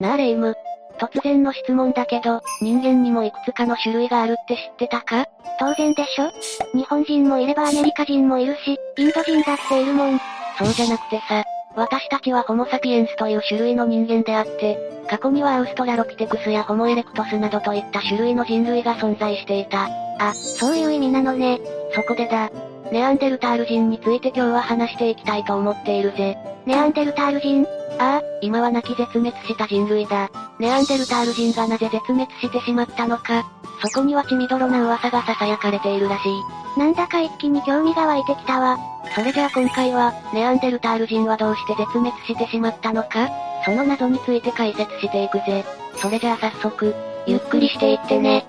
なあレイム。突然の質問だけど、人間にもいくつかの種類があるって知ってたか？当然でしょ日本人もいればアメリカ人もいるし、インド人だっているもん。そうじゃなくてさ、私たちはホモサピエンスという種類の人間であって、過去にはアウストラロピテクスやホモエレクトスなどといった種類の人類が存在していた。あ、そういう意味なのね。そこでだ。ネアンデルタール人について今日は話していきたいと思っているぜ。ネアンデルタール人ああ、今は亡き絶滅した人類だ。ネアンデルタール人がなぜ絶滅してしまったのか。そこには血みどろな噂が囁かれているらしい。なんだか一気に興味が湧いてきたわ。それじゃあ今回は、ネアンデルタール人はどうして絶滅してしまったのかその謎について解説していくぜ。それじゃあ早速、ゆっくりしていってね。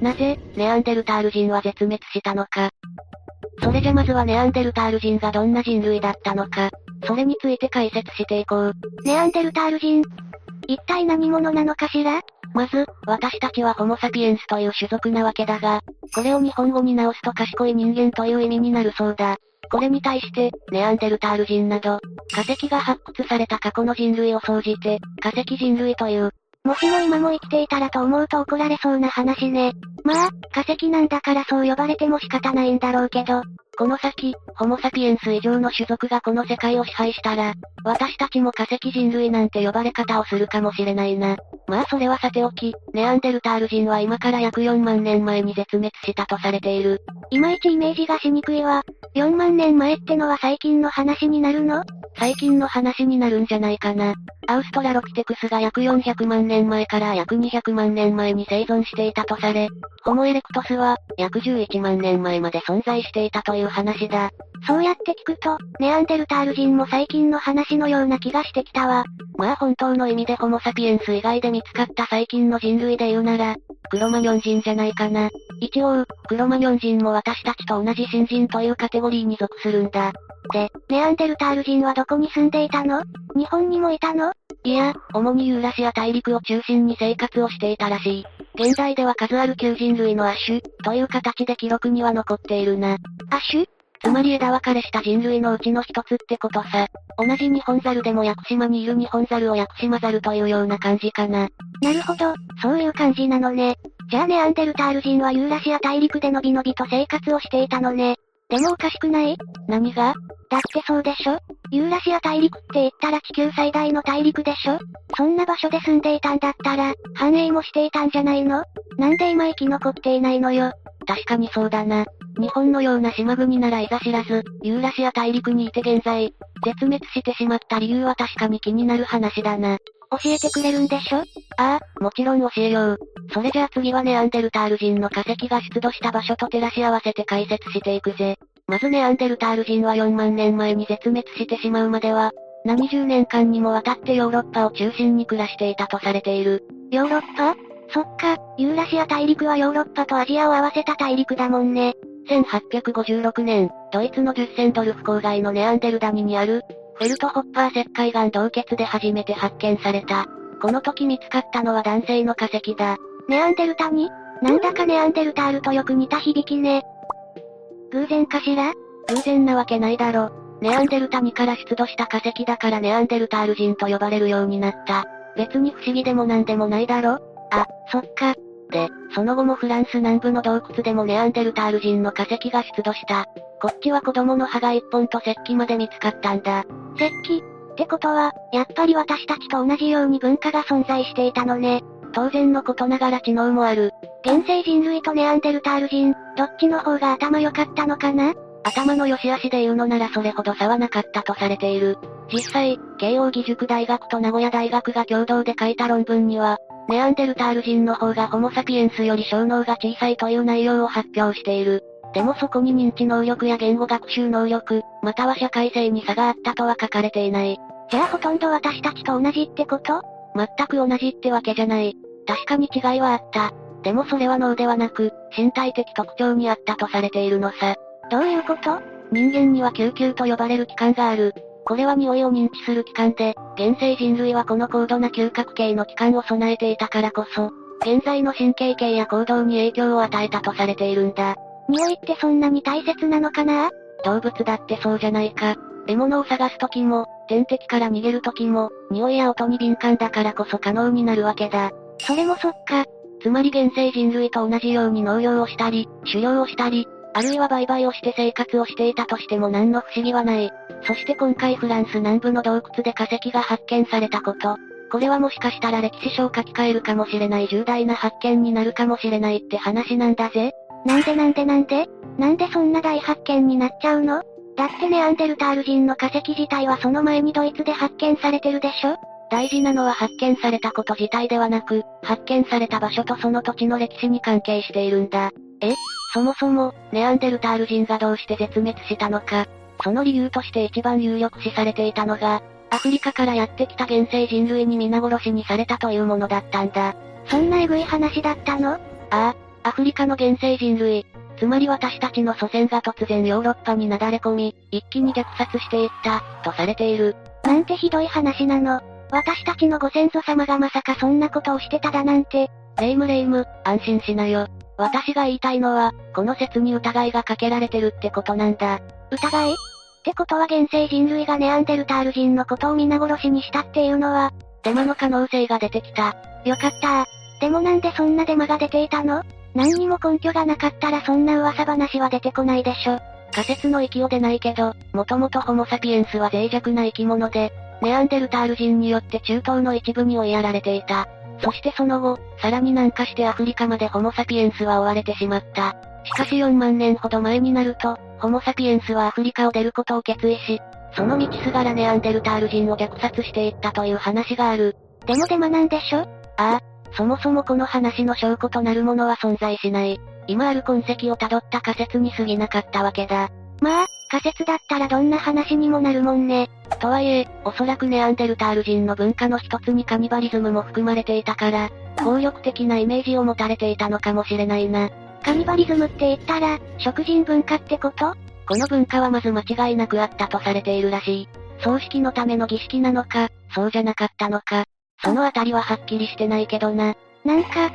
なぜ、ネアンデルタール人は絶滅したのか。それじゃまずはネアンデルタール人がどんな人類だったのか、それについて解説していこう。ネアンデルタール人一体何者なのかしら？まず、私たちはホモサピエンスという種族なわけだが、これを日本語に直すと賢い人間という意味になるそうだ。これに対して、ネアンデルタール人など、化石が発掘された過去の人類を総じて、化石人類という。もしも今も生きていたらと思うと怒られそうな話ね。まあ、化石なんだからそう呼ばれても仕方ないんだろうけど、この先、ホモサピエンス以上の種族がこの世界を支配したら、私たちも化石人類なんて呼ばれ方をするかもしれないな。まあそれはさておき、ネアンデルタール人は今から約4万年前に絶滅したとされている。いまいちイメージがしにくいわ。4万年前ってのは最近の話になるの？最近の話になるんじゃないかな。アウストラロピテクスが約400万年前から約200万年前に生存していたとされ、ホモエレクトスは約11万年前まで存在していたという話だ。そうやって聞くと、ネアンデルタール人も最近の話のような気がしてきたわ。まあ本当の意味でホモサピエンス以外で見つかった最近の人類で言うなら、クロマニョン人じゃないかな。一応、クロマニョン人も私たちと同じ新人というカテゴリーに属するんだ。で、ネアンデルタール人はどこに住んでいたの？日本にもいたの？いや、主にユーラシア大陸を中心に生活をしていたらしい。現在では数ある旧人類の亜種、という形で記録には残っているな。亜種？つまり枝分かれした人類のうちの一つってことさ。同じ日本ザルでも屋久島にいる日本ザルを屋久島ザルというような感じかな。なるほど、そういう感じなのね。じゃあネアンデルタール人はユーラシア大陸でのびのびと生活をしていたのね。でもおかしくない？何が？だってそうでしょ？ユーラシア大陸って言ったら地球最大の大陸でしょ？そんな場所で住んでいたんだったら、繁栄もしていたんじゃないの？なんで今生き残っていないのよ？確かにそうだな。日本のような島国ならいざ知らず、ユーラシア大陸にいて現在、絶滅してしまった理由は確かに気になる話だな。教えてくれるんでしょ？ああ、もちろん教えよう。それじゃあ次はネアンデルタール人の化石が出土した場所と照らし合わせて解説していくぜ。まずネアンデルタール人は4万年前に絶滅してしまうまでは、何十年間にもわたってヨーロッパを中心に暮らしていたとされている。ヨーロッパ？そっか、ユーラシア大陸はヨーロッパとアジアを合わせた大陸だもんね。1856年、ドイツのデュッセンドルフ郊外のネアンデルダニにある、フェルトホッパー石灰岩洞穴で初めて発見された。この時見つかったのは男性の化石だ。ネアンデルタニなんだかネアンデルタールとよく似た響きね。偶然かしら？偶然なわけないだろ。ネアンデルタニから出土した化石だからネアンデルタール人と呼ばれるようになった。別に不思議でもなんでもないだろあ、そっか。で、その後もフランス南部の洞窟でもネアンデルタール人の化石が出土した。こっちは子供の歯が一本と石器まで見つかったんだ。石器？ってことは、やっぱり私たちと同じように文化が存在していたのね。当然のことながら知能もある。現世人類とネアンデルタール人、どっちの方が頭良かったのかな？頭の良し悪しで言うのならそれほど差はなかったとされている。実際、慶応義塾大学と名古屋大学が共同で書いた論文には、ネアンデルタール人の方がホモサピエンスより小脳が小さいという内容を発表している。でもそこに認知能力や言語学習能力、または社会性に差があったとは書かれていない。じゃあほとんど私たちと同じってこと？全く同じってわけじゃない。確かに違いはあった。でもそれは脳ではなく、身体的特徴にあったとされているのさ。どういうこと？人間には救急と呼ばれる器官がある。これは匂いを認知する器官で、現世人類はこの高度な嗅覚系の器官を備えていたからこそ、現在の神経系や行動に影響を与えたとされているんだ。匂いってそんなに大切なのかな？動物だってそうじゃないか。獲物を探す時も、天敵から逃げる時も、匂いや音に敏感だからこそ可能になるわけだ。それもそっか。つまり現世人類と同じように農業をしたり、狩猟をしたり、あるいは売買をして生活をしていたとしても何の不思議はない。そして今回フランス南部の洞窟で化石が発見されたこと。これはもしかしたら歴史書を書き換えるかもしれない重大な発見になるかもしれないって話なんだぜ。なんでなんでなんでなんでそんな大発見になっちゃうの？だってネアンデルタール人の化石自体はその前にドイツで発見されてるでしょ？大事なのは発見されたこと自体ではなく、発見された場所とその土地の歴史に関係しているんだ。え？そもそも、ネアンデルタール人がどうして絶滅したのか。その理由として一番有力視されていたのが、アフリカからやってきた現世人類に皆殺しにされたというものだったんだ。そんなエグい話だったの？ああ、アフリカの現世人類、つまり私たちの祖先が突然ヨーロッパになだれ込み、一気に虐殺していった、とされている。なんてひどい話なの。私たちのご先祖様がまさかそんなことをしてただなんて。レイムレイム、安心しなよ。私が言いたいのは、この説に疑いがかけられてるってことなんだ。疑い？ってことは現世人類がネアンデルタール人のことを皆殺しにしたっていうのは、デマの可能性が出てきた。よかったでもなんでそんなデマが出ていたの？何にも根拠がなかったらそんな噂話は出てこないでしょ。仮説の域を出ないけど、もともとホモサピエンスは脆弱な生き物で、ネアンデルタール人によって中東の一部に追いやられていた。そしてその後、さらに南下してアフリカまでホモサピエンスは追われてしまった。しかし4万年ほど前になると、ホモサピエンスはアフリカを出ることを決意し、その道すがらネアンデルタール人を虐殺していったという話がある。でもデマなんでしょ？ああ、そもそもこの話の証拠となるものは存在しない。今ある痕跡をたどった仮説に過ぎなかったわけだ。まあ、仮説だったらどんな話にもなるもんね。とはいえ、おそらくネアンデルタール人の文化の一つにカニバリズムも含まれていたから、暴力的なイメージを持たれていたのかもしれないな。カニバリズムって言ったら、食人文化ってこと？この文化はまず間違いなくあったとされているらしい。葬式のための儀式なのか、そうじゃなかったのか、そのあたりははっきりしてないけどな。なんか、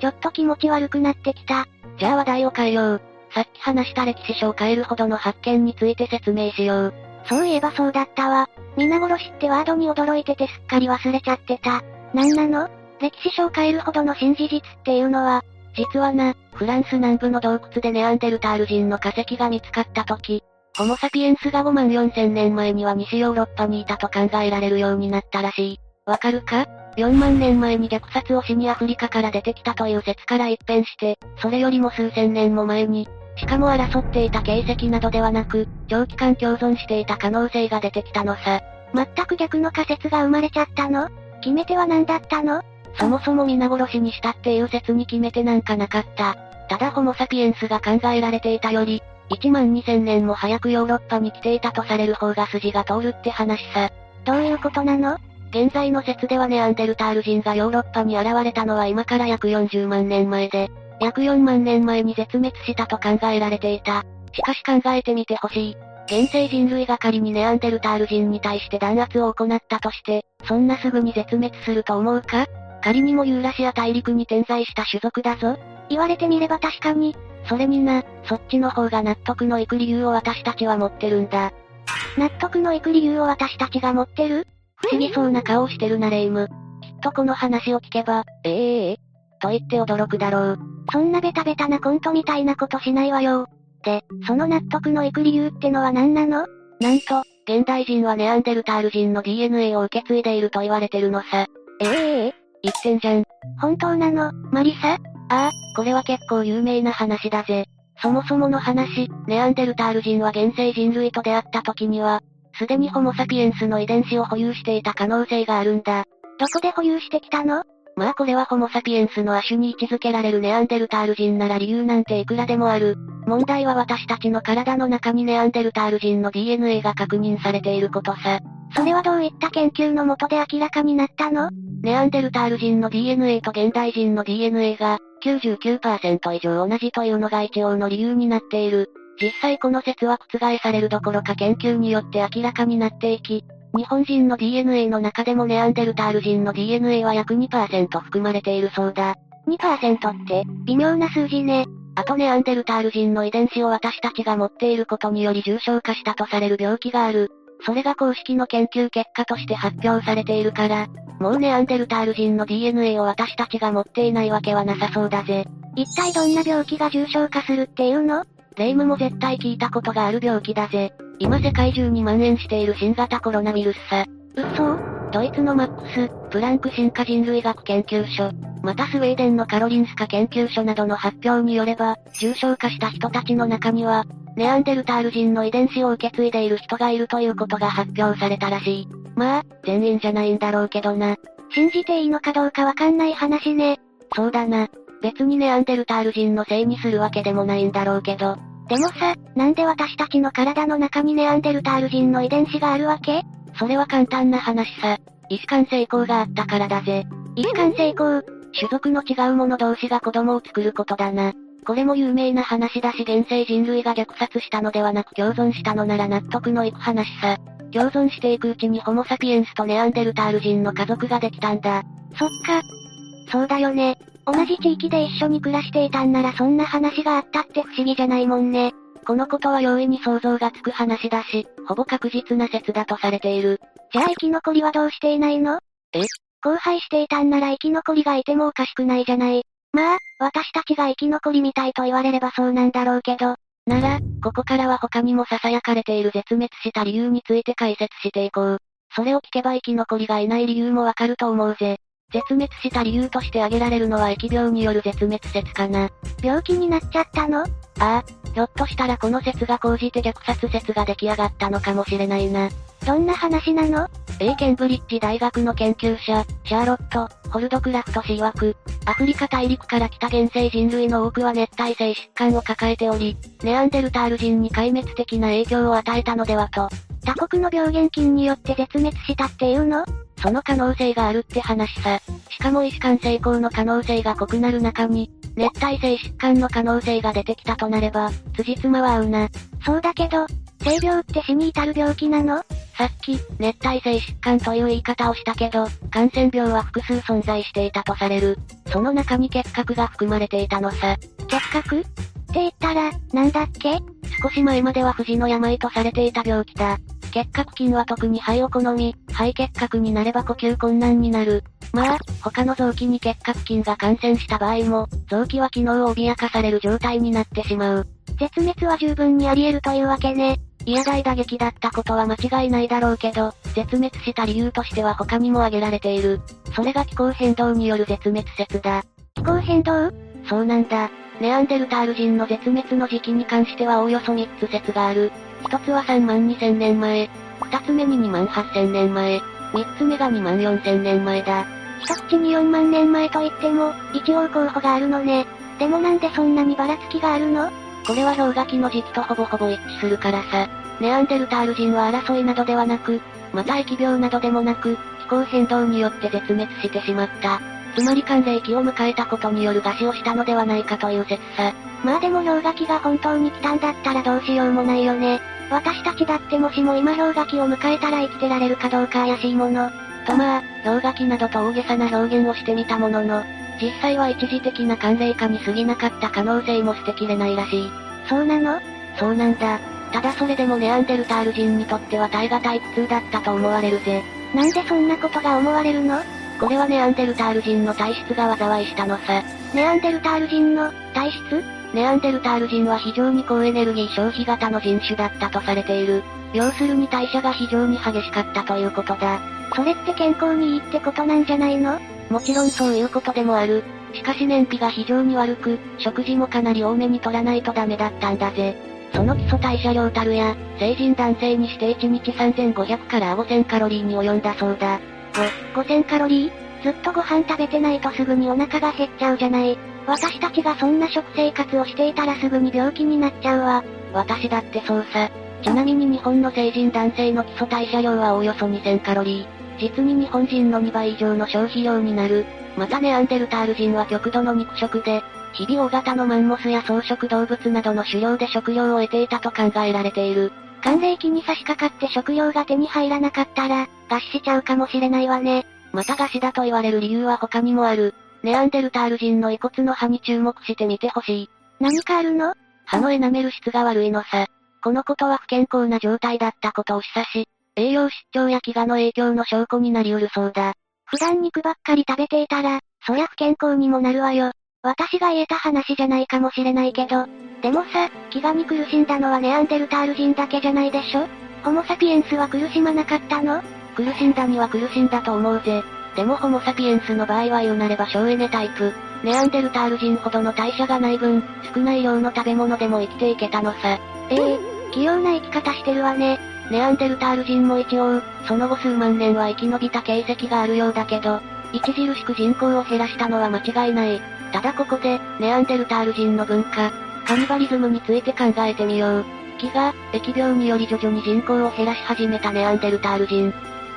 ちょっと気持ち悪くなってきた。じゃあ話題を変えよう。さっき話した歴史書を変えるほどの発見について説明しよう。そういえばそうだったわ。皆殺しってワードに驚いててすっかり忘れちゃってた。なんなの歴史書を変えるほどの新事実っていうのは、実はな、フランス南部の洞窟でネアンデルタール人の化石が見つかった時、ホモサピエンスが5万4千年前には西ヨーロッパにいたと考えられるようになったらしい。わかるか ?4 万年前に虐殺をしにアフリカから出てきたという説から一変して、それよりも数千年も前に、しかも争っていた形跡などではなく、長期間共存していた可能性が出てきたのさ。全く逆の仮説が生まれちゃったの？決め手は何だったの？そもそも皆殺しにしたっていう説に決めてなんかなかった。ただホモサピエンスが考えられていたより、1万2000年も早くヨーロッパに来ていたとされる方が筋が通るって話さ。どういうことなの？現在の説ではネアンデルタール人がヨーロッパに現れたのは今から約40万年前で、約4万年前に絶滅したと考えられていた。しかし考えてみてほしい。現世人類が仮にネアンデルタール人に対して弾圧を行ったとして、そんなすぐに絶滅すると思うか？仮にもユーラシア大陸に点在した種族だぞ。言われてみれば確かに。それにな、そっちの方が納得のいく理由を私たちは持ってるんだ。納得のいく理由を私たちが持ってる？不思議そうな顔をしてるなレイム。きっとこの話を聞けば、えええと言って驚くだろう。そんなベタベタなコントみたいなことしないわよ。で、その納得のいく理由ってのは何なの？なんと、現代人はネアンデルタール人の DNA を受け継いでいると言われてるのさ。えええ言ってんじゃん。本当なの、マリサ？ああ、これは結構有名な話だぜ。そもそもの話、ネアンデルタール人は現世人類と出会った時には、すでにホモサピエンスの遺伝子を保有していた可能性があるんだ。どこで保有してきたの？まあこれはホモサピエンスの亜種に位置づけられるネアンデルタール人なら理由なんていくらでもある。問題は私たちの体の中にネアンデルタール人の DNA が確認されていることさ。それはどういった研究のもとで明らかになったの？ネアンデルタール人の DNA と現代人の DNA が99%以上同じというのが一応の理由になっている。実際この説は覆されるどころか研究によって明らかになっていき、日本人の DNA の中でもネアンデルタール人の DNA は約2%含まれているそうだ。2%って、微妙な数字ね。あとネアンデルタール人の遺伝子を私たちが持っていることにより重症化したとされる病気がある。それが公式の研究結果として発表されているから、もうネアンデルタール人の DNA を私たちが持っていないわけはなさそうだぜ。一体どんな病気が重症化するっていうの？レイムも絶対聞いたことがある病気だぜ。今世界中に蔓延している新型コロナウイルスさ。嘘？ドイツのマックス、プランク進化人類学研究所、またスウェーデンのカロリンスカ研究所などの発表によれば、重症化した人たちの中には、ネアンデルタール人の遺伝子を受け継いでいる人がいるということが発表されたらしい。まあ、全員じゃないんだろうけどな。信じていいのかどうかわかんない話ね。そうだな。別にネアンデルタール人のせいにするわけでもないんだろうけど。でもさ、なんで私たちの体の中にネアンデルタール人の遺伝子があるわけ？それは簡単な話さ。遺子間成功があったからだぜ。遺子間成功種族の違う者同士が子供を作ることだな。これも有名な話だし現世人類が虐殺したのではなく共存したのなら納得のいく話さ。共存していくうちにホモサピエンスとネアンデルタール人の家族ができたんだ。そっか。そうだよね。同じ地域で一緒に暮らしていたんならそんな話があったって不思議じゃないもんね。このことは容易に想像がつく話だし、ほぼ確実な説だとされている。じゃあ生き残りはどうしていないの？え？荒廃していたんなら生き残りがいてもおかしくないじゃない。まあ、私たちが生き残りみたいと言われればそうなんだろうけど。なら、ここからは他にも囁かれている絶滅した理由について解説していこう。それを聞けば生き残りがいない理由もわかると思うぜ。絶滅した理由として挙げられるのは疫病による絶滅説かな。病気になっちゃったの？ああ、ひょっとしたらこの説が講じて虐殺説が出来上がったのかもしれないな。どんな話なの ?A ケンブリッジ大学の研究者、シャーロット、ホルドクラフト氏曰く、アフリカ大陸から来た原生人類の多くは熱帯性疾患を抱えており、ネアンデルタール人に壊滅的な影響を与えたのではと。他国の病原菌によって絶滅したっていうの？その可能性があるって話さ。しかも医師間成功の可能性が濃くなる中に、熱帯性疾患の可能性が出てきたとなれば、辻褄は合うな。そうだけど、性病って死に至る病気なの？さっき、熱帯性疾患という言い方をしたけど、感染病は複数存在していたとされる。その中に結核が含まれていたのさ。結核？って言ったら、なんだっけ？少し前までは不治の病とされていた病気だ。結核菌は特に肺を好み、肺結核になれば呼吸困難になる。まあ、他の臓器に結核菌が感染した場合も、臓器は機能を脅かされる状態になってしまう。絶滅は十分にあり得るというわけね。いや大打撃だったことは間違いないだろうけど、絶滅した理由としては他にも挙げられている。それが気候変動による絶滅説だ。気候変動？そうなんだ。ネアンデルタール人の絶滅の時期に関してはおおよそ3つ説がある。一つは3万2000年前。二つ目に2万8000年前。三つ目が2万4000年前だ。一口に4万年前と言っても、一応候補があるのね。でもなんでそんなにばらつきがあるの？これは氷河期の時期とほぼほぼ一致するからさ。ネアンデルタール人は争いなどではなく、また疫病などでもなく、気候変動によって絶滅してしまった。つまり寒冷期を迎えたことによる餓死をしたのではないかという説さ。まあでも氷河期が本当に来たんだったらどうしようもないよね。私たちだってもしも今氷河期を迎えたら生きてられるかどうか怪しいもの。とまあ、氷河期などと大げさな表現をしてみたものの、実際は一時的な寒冷化に過ぎなかった可能性も捨てきれないらしい。そうなの？そうなんだ。ただそれでもネアンデルタール人にとっては耐え難い苦痛だったと思われるぜ。なんでそんなことが思われるの？これはネアンデルタール人の体質が災いしたのさ。ネアンデルタール人の体質？ネアンデルタール人は非常に高エネルギー消費型の人種だったとされている。要するに代謝が非常に激しかったということだ。それって健康にいいってことなんじゃないの？もちろんそういうことでもある。しかし燃費が非常に悪く、食事もかなり多めに取らないとダメだったんだぜ。その基礎代謝量たるや、成人男性にして1日3500から5000カロリーに及んだそうだ。5、5000カロリー？ずっとご飯食べてないとすぐにお腹が減っちゃうじゃない。私たちがそんな食生活をしていたらすぐに病気になっちゃうわ。私だってそうさ。ちなみに日本の成人男性の基礎代謝量はおおよそ2000カロリー。実に日本人の2倍以上の消費量になる。またネアンデルタール人は極度の肉食で、日々大型のマンモスや草食動物などの狩猟で食料を得ていたと考えられている。寒冷期に差し掛かって食料が手に入らなかったら、餓死しちゃうかもしれないわね。また餓死だと言われる理由は他にもある。ネアンデルタール人の遺骨の歯に注目してみてほしい。何かあるの？歯のエナメル質が悪いのさ。このことは不健康な状態だったことを示唆し、栄養失調や飢餓の影響の証拠になり得るそうだ。普段肉ばっかり食べていたら、そりゃ不健康にもなるわよ。私が言えた話じゃないかもしれないけど、でもさ、飢餓に苦しんだのはネアンデルタール人だけじゃないでしょ？ホモサピエンスは苦しまなかったの？苦しんだには苦しんだと思うぜ。でもホモサピエンスの場合は言うなれば省エネタイプ。ネアンデルタール人ほどの代謝がない分、少ない量の食べ物でも生きていけたのさ。ええー、器用な生き方してるわね。ネアンデルタール人も一応、その後数万年は生き延びた形跡があるようだけど、著しく人口を減らしたのは間違いない。ただここで、ネアンデルタール人の文化、カニバリズムについて考えてみよう。飢餓、疫病により徐々に人口を減らし始めたネアンデルタール人。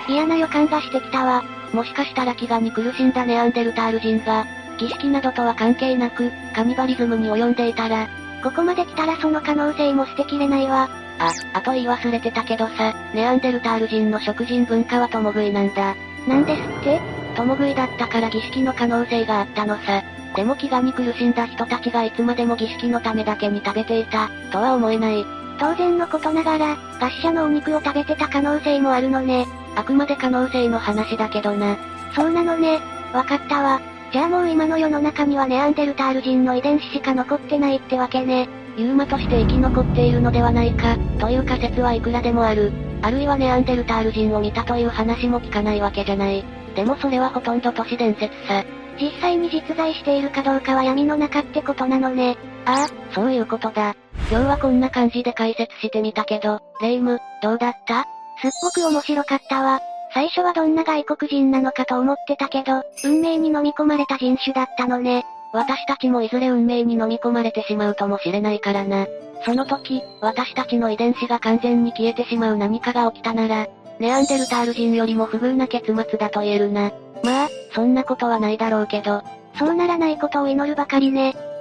嫌な予感がしてきたわ。もしかしたら飢餓に苦しんだネアンデルタール人が、儀式などとは関係なく、カニバリズムに及んでいたら、ここまで来たらその可能性も捨てきれないわ。あ、あと言い忘れてたけどさ、ネアンデルタール人の食人文化は共食いなんだ。なんですって？共食いだったから儀式の可能性があったのさ。でも飢餓に苦しんだ人たちがいつまでも儀式のためだけに食べていた、とは思えない。当然のことながら、餓死者のお肉を食べてた可能性もあるのね。あくまで可能性の話だけどな。そうなのね。わかったわ。じゃあもう今の世の中にはネアンデルタール人の遺伝子しか残ってないってわけね。ユーマとして生き残っているのではないか、という仮説はいくらでもある。あるいはネアンデルタール人を見たという話も聞かないわけじゃない。でもそれはほとんど都市伝説さ。実際に実在しているかどうかは闇の中ってことなのね。ああ、そういうことだ。今日はこんな感じで解説してみたけど、レイム、どうだった？すっごく面白かったわ。最初はどんな外国人なのかと思ってたけど、運命に飲み込まれた人種だったのね。私たちもいずれ運命に飲み込まれてしまうともしれないからな。その時、私たちの遺伝子が完全に消えてしまう何かが起きたなら、ネアンデルタール人よりも不遇な結末だと言えるな。まあ、そんなことはないだろうけど。そうならないことを祈るばかりね。